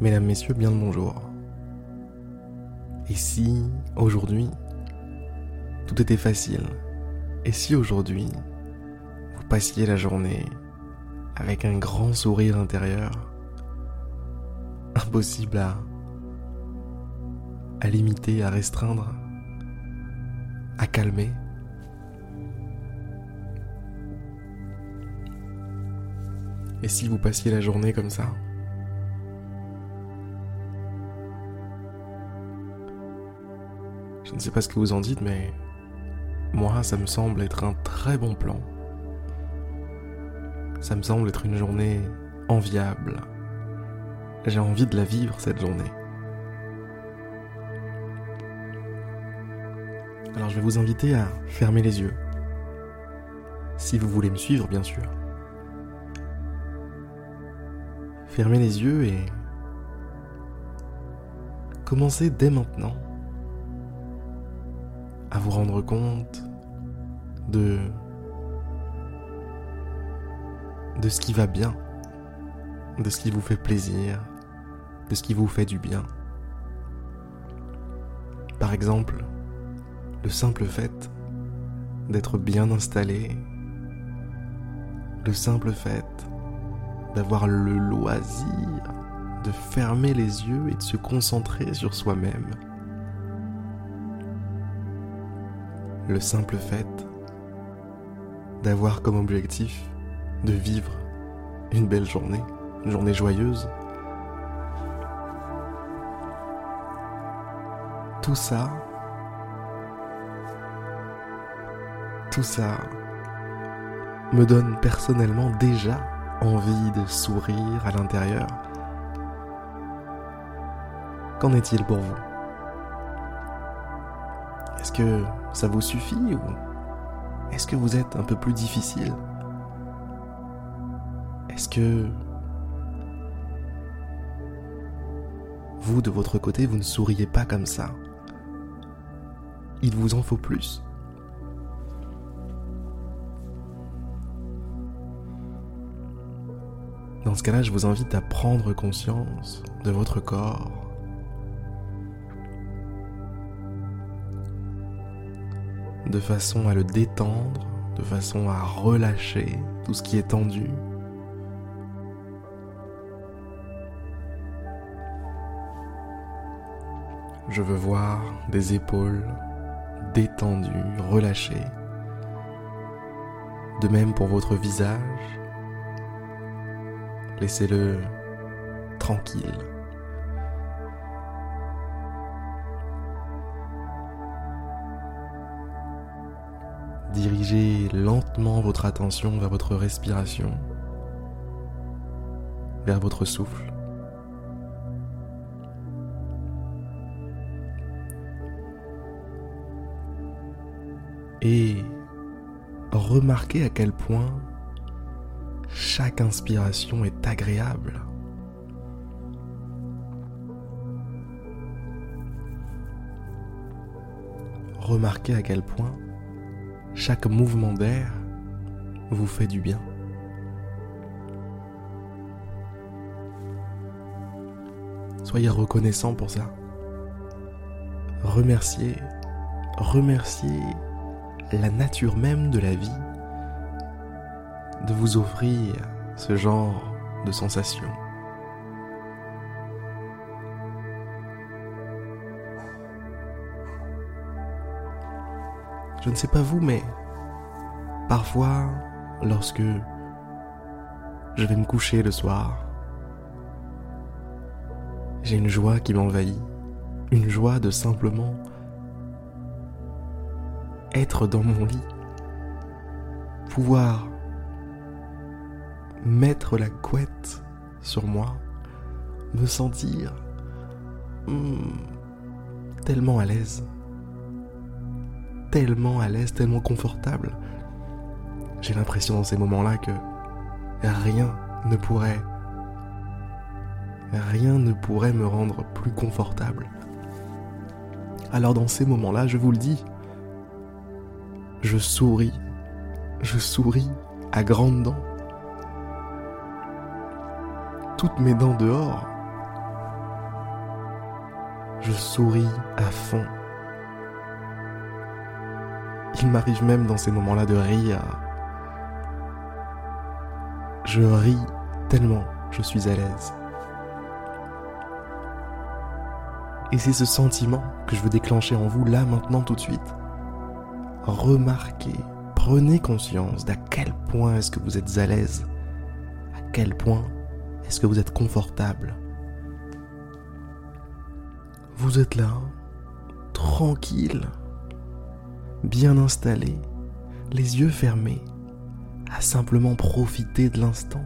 Mesdames, Messieurs, bien le bonjour. Et si, aujourd'hui, tout était facile Et si aujourd'hui, vous passiez la journée avec un grand sourire intérieur Impossible à, à limiter, à restreindre, à calmer? Et si vous passiez la journée comme ça? Je ne sais pas ce que vous en dites, mais moi, ça me semble être un très bon plan. Ça me semble être une journée enviable. J'ai envie de la vivre, cette journée. Alors je vais vous inviter à fermer les yeux. Si vous voulez me suivre, bien sûr. Fermez les yeux et commencez dès maintenant à vous rendre compte de ce qui va bien, de ce qui vous fait plaisir, de ce qui vous fait du bien. Par exemple, le simple fait d'être bien installé, le simple fait d'avoir le loisir de fermer les yeux et de se concentrer sur soi-même. Le simple fait d'avoir comme objectif de vivre une belle journée, une journée joyeuse. Tout ça, tout ça me donne personnellement déjà envie de sourire à l'intérieur. Qu'en est-il pour vous? Est-ce que ça vous suffit ou est-ce que vous êtes un peu plus difficile? Est-ce que vous, de votre côté, vous ne souriez pas comme ça? Il vous en faut plus. Dans ce cas-là, je vous invite à prendre conscience de votre corps. De façon à le détendre, de façon à relâcher tout ce qui est tendu. Je veux voir des épaules détendues, relâchées. De même pour votre visage, Laissez-le tranquille. Dirigez lentement votre attention vers votre respiration, vers votre souffle. Et remarquez à quel point chaque inspiration est agréable. Remarquez à quel point chaque mouvement d'air vous fait du bien. Soyez reconnaissant pour ça. Remerciez, remerciez la nature même de la vie de vous offrir ce genre de sensation. Je ne sais pas vous, mais parfois, lorsque je vais me coucher le soir, j'ai une joie qui m'envahit, une joie de simplement être dans mon lit, pouvoir mettre la couette sur moi, me sentir hmm, tellement à l'aise, tellement à l'aise, tellement confortable. J'ai l'impression dans ces moments-là que rien ne pourrait, rien ne pourrait me rendre plus confortable. Alors dans ces moments-là, je vous le dis, je souris, je souris à grandes dents toutes mes dents dehors, Je souris à fond. Il m'arrive même dans ces moments-là de rire. Je ris tellement je suis à l'aise. Et c'est ce sentiment que je veux déclencher en vous là maintenant tout de suite. Remarquez, prenez conscience d'à quel point est-ce que vous êtes à l'aise, à quel point est-ce que vous êtes confortable. Vous êtes là, tranquille, bien installé, les yeux fermés, à simplement profiter de l'instant,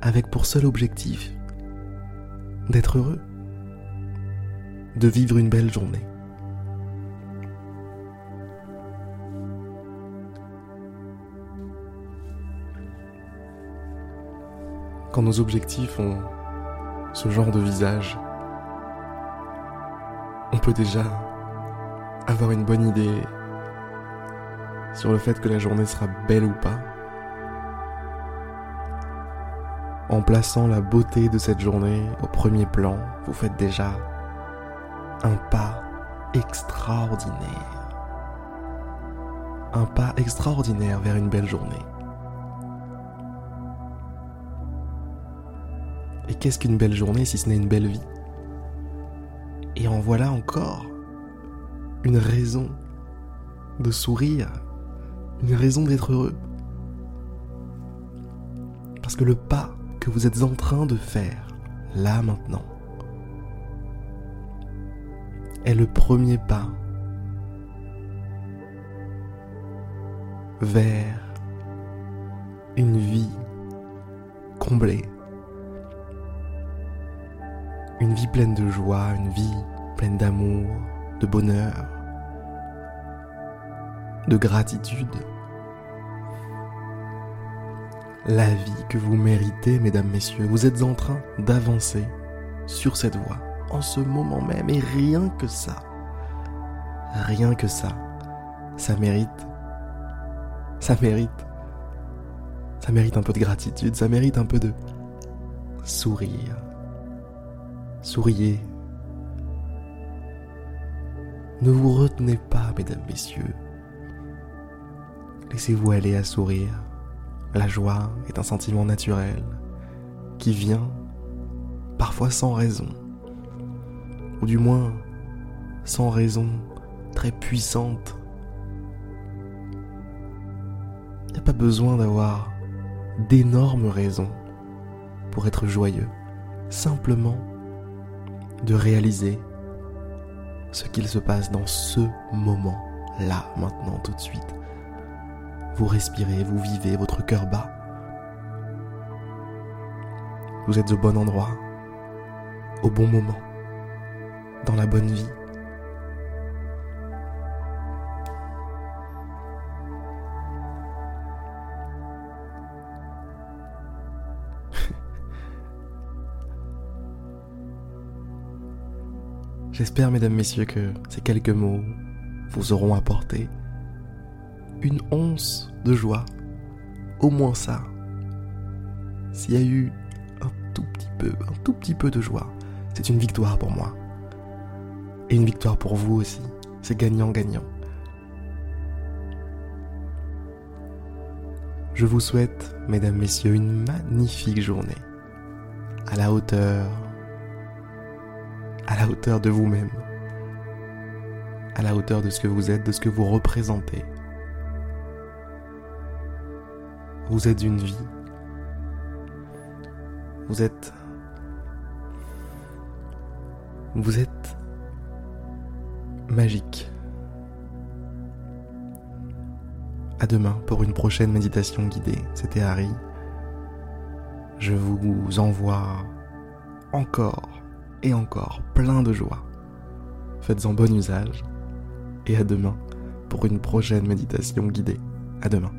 avec pour seul objectif d'être heureux de vivre une belle journée. Quand nos objectifs ont ce genre de visage, on peut déjà avoir une bonne idée sur le fait que la journée sera belle ou pas. En plaçant la beauté de cette journée au premier plan, vous faites déjà un pas extraordinaire. Un pas extraordinaire vers une belle journée. Et qu'est-ce qu'une belle journée si ce n'est une belle vie? Et en voilà encore une raison de sourire, une raison d'être heureux. Parce que le pas que vous êtes en train de faire, là maintenant, est le premier pas vers une vie comblée, une vie pleine de joie, une vie pleine d'amour, de bonheur, de gratitude. La vie que vous méritez, mesdames, messieurs, vous êtes en train d'avancer sur cette voie en ce moment même. Et rien que ça, rien que ça, ça mérite, ça mérite, ça mérite un peu de gratitude, ça mérite un peu de sourire. Souriez. Ne vous retenez pas, mesdames, messieurs. Laissez-vous aller à sourire. La joie est un sentiment naturel qui vient parfois sans raison ou du moins sans raison très puissante. Il n'y a pas besoin d'avoir d'énormes raisons pour être joyeux, simplement de réaliser ce qu'il se passe dans ce moment, là, maintenant, tout de suite. Vous respirez, vous vivez, votre cœur bat. Vous êtes au bon endroit, au bon moment dans la bonne vie. J'espère, mesdames, messieurs, que ces quelques mots vous auront apporté une once de joie, au moins ça. S'il y a eu un tout petit peu, un tout petit peu de joie, c'est une victoire pour moi. Et une victoire pour vous aussi. C'est gagnant-gagnant. Je vous souhaite, mesdames, messieurs, une magnifique journée. À la hauteur. À la hauteur de vous-même. À la hauteur de ce que vous êtes, de ce que vous représentez. Vous êtes une vie. Vous êtes. Vous êtes magique. À demain pour une prochaine méditation guidée. C'était Harry. Je vous envoie encore et encore plein de joie. Faites-en bon usage et à demain pour une prochaine méditation guidée. À demain.